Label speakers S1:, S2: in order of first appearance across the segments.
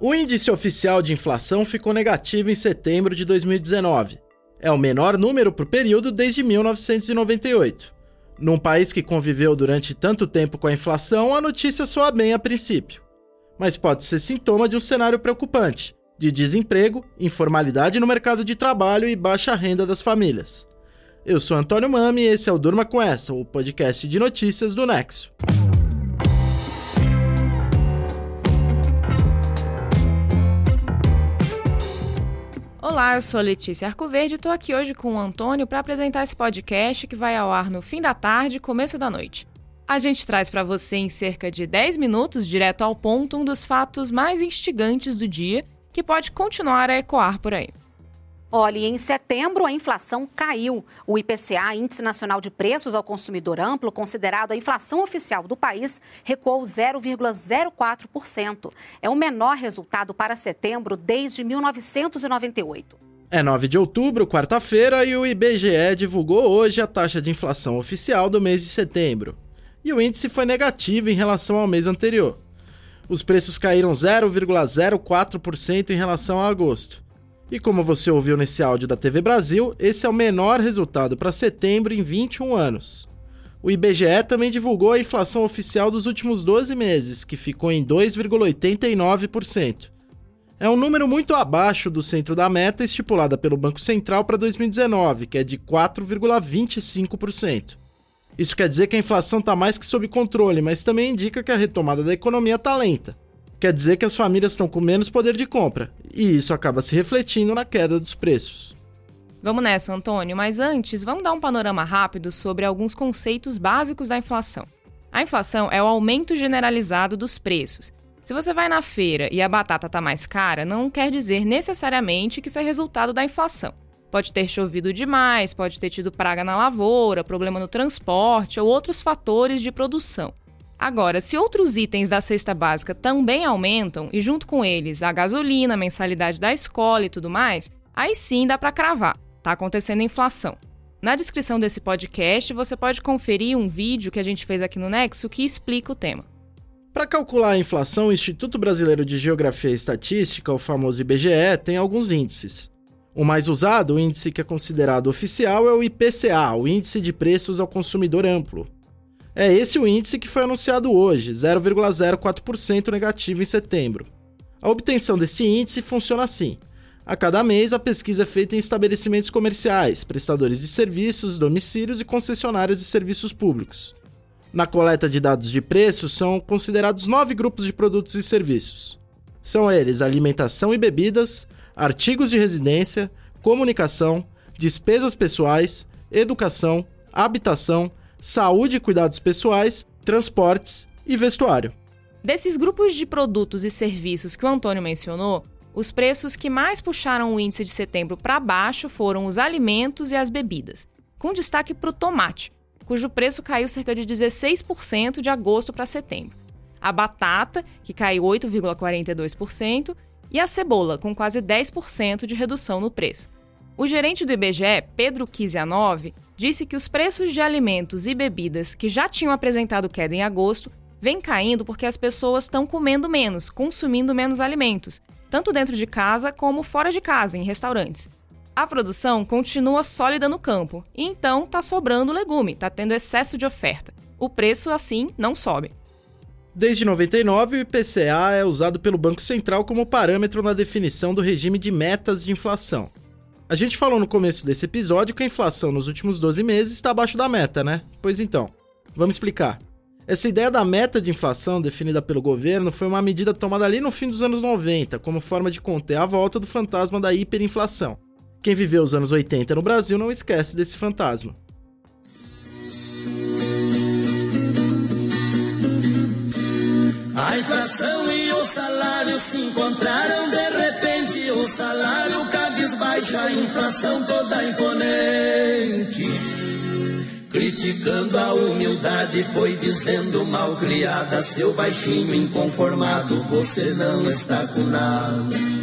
S1: O índice oficial de inflação ficou negativo em setembro de 2019. É o menor número por período desde 1998. Num país que conviveu durante tanto tempo com a inflação, a notícia soa bem a princípio. Mas pode ser sintoma de um cenário preocupante, de desemprego, informalidade no mercado de trabalho e baixa renda das famílias. Eu sou Antônio Mami e esse é o Durma com Essa, o podcast de notícias do Nexo.
S2: Olá, eu sou Letícia Arcoverde e estou aqui hoje com o Antônio para apresentar esse podcast que vai ao ar no fim da tarde e começo da noite. A gente traz para você em cerca de 10 minutos, direto ao ponto, um dos fatos mais instigantes do dia que pode continuar a ecoar por aí.
S3: Olha, em setembro a inflação caiu. O IPCA, Índice Nacional de Preços ao Consumidor Amplo, considerado a inflação oficial do país, recuou 0,04%. É o menor resultado para setembro desde 1998.
S1: É 9 de outubro, quarta-feira, e o IBGE divulgou hoje a taxa de inflação oficial do mês de setembro. E o índice foi negativo em relação ao mês anterior. Os preços caíram 0,04% em relação a agosto. E como você ouviu nesse áudio da TV Brasil, esse é o menor resultado para setembro em 21 anos. O IBGE também divulgou a inflação oficial dos últimos 12 meses, que ficou em 2,89%. É um número muito abaixo do centro da meta estipulada pelo Banco Central para 2019, que é de 4,25%. Isso quer dizer que a inflação está mais que sob controle, mas também indica que a retomada da economia está lenta. Quer dizer que as famílias estão com menos poder de compra, e isso acaba se refletindo na queda dos preços.
S2: Vamos nessa, Antônio, mas antes, vamos dar um panorama rápido sobre alguns conceitos básicos da inflação. A inflação é o aumento generalizado dos preços. Se você vai na feira e a batata está mais cara, não quer dizer necessariamente que isso é resultado da inflação. Pode ter chovido demais, pode ter tido praga na lavoura, problema no transporte ou outros fatores de produção. Agora, se outros itens da cesta básica também aumentam, e junto com eles a gasolina, a mensalidade da escola e tudo mais, aí sim dá para cravar. Tá acontecendo inflação. Na descrição desse podcast você pode conferir um vídeo que a gente fez aqui no Nexo que explica o tema.
S1: Para calcular a inflação, o Instituto Brasileiro de Geografia e Estatística, o famoso IBGE, tem alguns índices. O mais usado, o índice que é considerado oficial, é o IPCA, o Índice de Preços ao Consumidor Amplo, é esse o índice que foi anunciado hoje, 0,04% negativo em setembro. A obtenção desse índice funciona assim. A cada mês, a pesquisa é feita em estabelecimentos comerciais, prestadores de serviços, domicílios e concessionárias de serviços públicos. Na coleta de dados de preços, são considerados nove grupos de produtos e serviços. São eles alimentação e bebidas, artigos de residência, comunicação, despesas pessoais, educação, habitação, saúde e cuidados pessoais, transportes e vestuário.
S2: Desses grupos de produtos e serviços que o Antônio mencionou, os preços que mais puxaram o índice de setembro para baixo foram os alimentos e as bebidas, com destaque para o tomate, cujo preço caiu cerca de 16% de agosto para setembro. A batata, que caiu 8,42%, e a cebola, com quase 10% de redução no preço. O gerente do IBGE, Pedro Kizianov, disse que os preços de alimentos e bebidas que já tinham apresentado queda em agosto vêm caindo porque as pessoas estão comendo menos, consumindo menos alimentos, tanto dentro de casa como fora de casa, em restaurantes. A produção continua sólida no campo, e então está sobrando legume, está tendo excesso de oferta. O preço, assim, não sobe.
S1: Desde 99, o IPCA é usado pelo Banco Central como parâmetro na definição do regime de metas de inflação. A gente falou no começo desse episódio que a inflação nos últimos 12 meses está abaixo da meta, né? Pois então, vamos explicar. Essa ideia da meta de inflação definida pelo governo foi uma medida tomada ali no fim dos anos 90, como forma de conter a volta do fantasma da hiperinflação. Quem viveu os anos 80 no Brasil não esquece desse fantasma.
S4: A inflação e o salário se encontraram inflação toda imponente. Criticando a humildade, foi dizendo mal criada, seu baixinho inconformado, você não está com nada.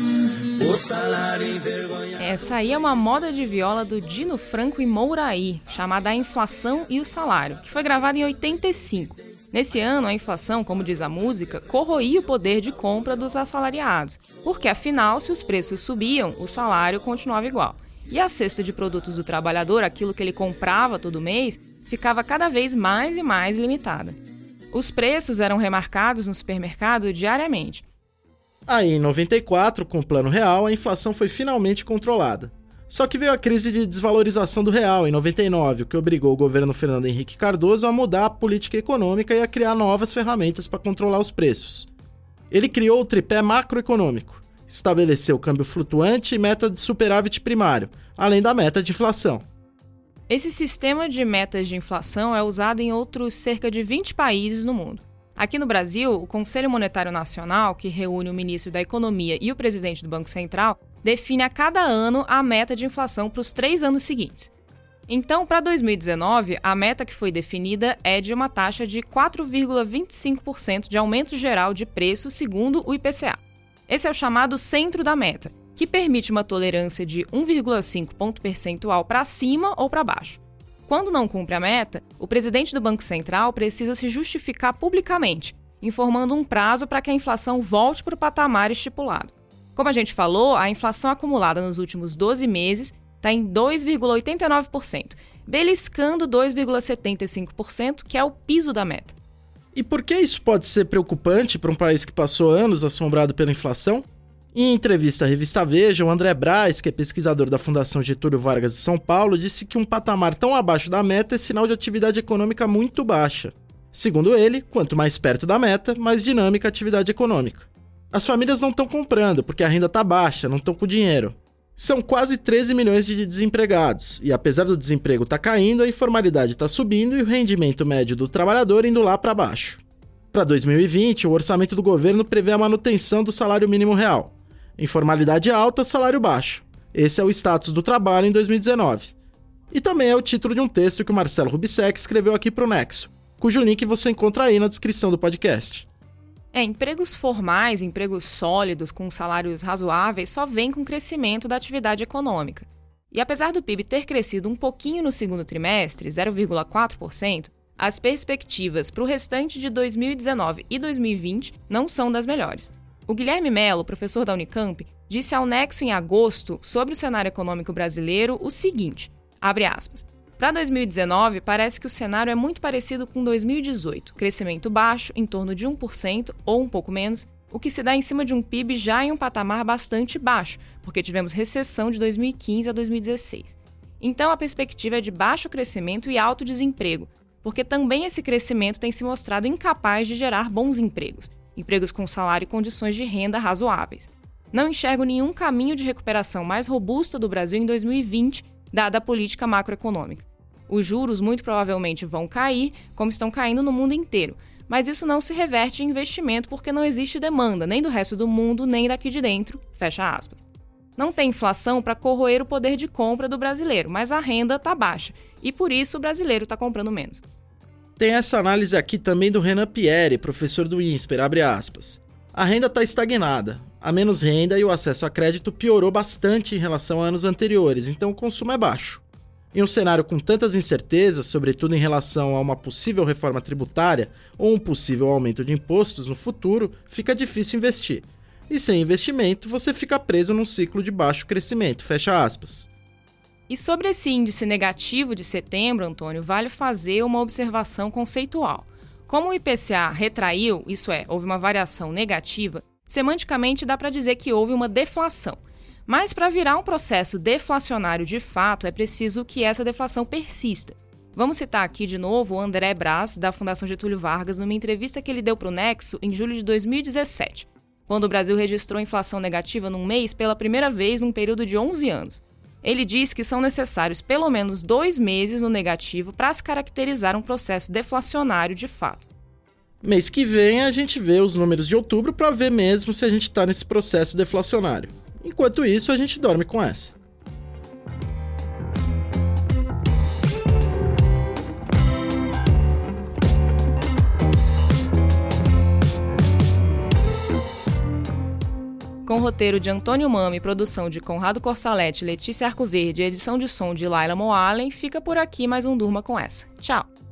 S2: Essa aí é uma moda de viola do Dino Franco e Mouraí, chamada A Inflação e o Salário, que foi gravada em 85. Nesse ano, a inflação, como diz a música, corroía o poder de compra dos assalariados, porque afinal, se os preços subiam, o salário continuava igual. E a cesta de produtos do trabalhador, aquilo que ele comprava todo mês, ficava cada vez mais e mais limitada. Os preços eram remarcados no supermercado diariamente.
S1: Aí, em 94, com o Plano Real, a inflação foi finalmente controlada. Só que veio a crise de desvalorização do real em 99, o que obrigou o governo Fernando Henrique Cardoso a mudar a política econômica e a criar novas ferramentas para controlar os preços. Ele criou o tripé macroeconômico, estabeleceu câmbio flutuante e meta de superávit primário, além da meta de inflação.
S2: Esse sistema de metas de inflação é usado em outros cerca de 20 países no mundo. Aqui no Brasil, o Conselho Monetário Nacional, que reúne o ministro da Economia e o presidente do Banco Central, define a cada ano a meta de inflação para os três anos seguintes. Então, para 2019, a meta que foi definida é de uma taxa de 4,25% de aumento geral de preço segundo o IPCA. Esse é o chamado centro da meta, que permite uma tolerância de 1,5 ponto percentual para cima ou para baixo. Quando não cumpre a meta, o presidente do Banco Central precisa se justificar publicamente, informando um prazo para que a inflação volte para o patamar estipulado. Como a gente falou, a inflação acumulada nos últimos 12 meses está em 2,89%, beliscando 2,75%, que é o piso da meta.
S1: E por que isso pode ser preocupante para um país que passou anos assombrado pela inflação? Em entrevista à revista Veja, o André Braz, que é pesquisador da Fundação Getúlio Vargas de São Paulo, disse que um patamar tão abaixo da meta é sinal de atividade econômica muito baixa. Segundo ele, quanto mais perto da meta, mais dinâmica a atividade econômica. As famílias não estão comprando porque a renda está baixa, não estão com dinheiro. São quase 13 milhões de desempregados, e apesar do desemprego estar tá caindo, a informalidade está subindo e o rendimento médio do trabalhador indo lá para baixo. Para 2020, o orçamento do governo prevê a manutenção do salário mínimo real. Informalidade alta, salário baixo. Esse é o status do trabalho em 2019. E também é o título de um texto que o Marcelo Rubissec escreveu aqui para o Nexo, cujo link você encontra aí na descrição do podcast.
S2: É, empregos formais, empregos sólidos com salários razoáveis só vêm com o crescimento da atividade econômica. E apesar do PIB ter crescido um pouquinho no segundo trimestre, 0,4%, as perspectivas para o restante de 2019 e 2020 não são das melhores. O Guilherme Mello, professor da Unicamp, disse ao Nexo em agosto sobre o cenário econômico brasileiro o seguinte: abre aspas. Para 2019, parece que o cenário é muito parecido com 2018, crescimento baixo, em torno de 1% ou um pouco menos, o que se dá em cima de um PIB já em um patamar bastante baixo, porque tivemos recessão de 2015 a 2016. Então a perspectiva é de baixo crescimento e alto desemprego, porque também esse crescimento tem se mostrado incapaz de gerar bons empregos, empregos com salário e condições de renda razoáveis. Não enxergo nenhum caminho de recuperação mais robusta do Brasil em 2020 dada a política macroeconômica. Os juros muito provavelmente vão cair, como estão caindo no mundo inteiro, mas isso não se reverte em investimento porque não existe demanda nem do resto do mundo, nem daqui de dentro. Fecha aspas. Não tem inflação para corroer o poder de compra do brasileiro, mas a renda está baixa e por isso o brasileiro está comprando menos.
S1: Tem essa análise aqui também do Renan Pierre, professor do INSPER, abre aspas. A renda está estagnada. A menos renda e o acesso a crédito piorou bastante em relação a anos anteriores, então o consumo é baixo. Em um cenário com tantas incertezas, sobretudo em relação a uma possível reforma tributária ou um possível aumento de impostos no futuro, fica difícil investir. E sem investimento, você fica preso num ciclo de baixo crescimento, fecha aspas.
S2: E sobre esse índice negativo de setembro, Antônio, vale fazer uma observação conceitual. Como o IPCA retraiu, isso é, houve uma variação negativa, semanticamente dá para dizer que houve uma deflação. Mas para virar um processo deflacionário de fato, é preciso que essa deflação persista. Vamos citar aqui de novo o André Braz, da Fundação Getúlio Vargas, numa entrevista que ele deu para o Nexo em julho de 2017, quando o Brasil registrou inflação negativa num mês pela primeira vez num período de 11 anos. Ele diz que são necessários pelo menos dois meses no negativo para se caracterizar um processo deflacionário de fato.
S1: Mês que vem a gente vê os números de outubro para ver mesmo se a gente está nesse processo deflacionário. Enquanto isso, a gente dorme com essa.
S2: com roteiro de Antônio Mami, produção de Conrado Corsalete, Letícia Arcoverde e edição de som de Laila Moalen, fica por aqui mais um Durma com essa. Tchau!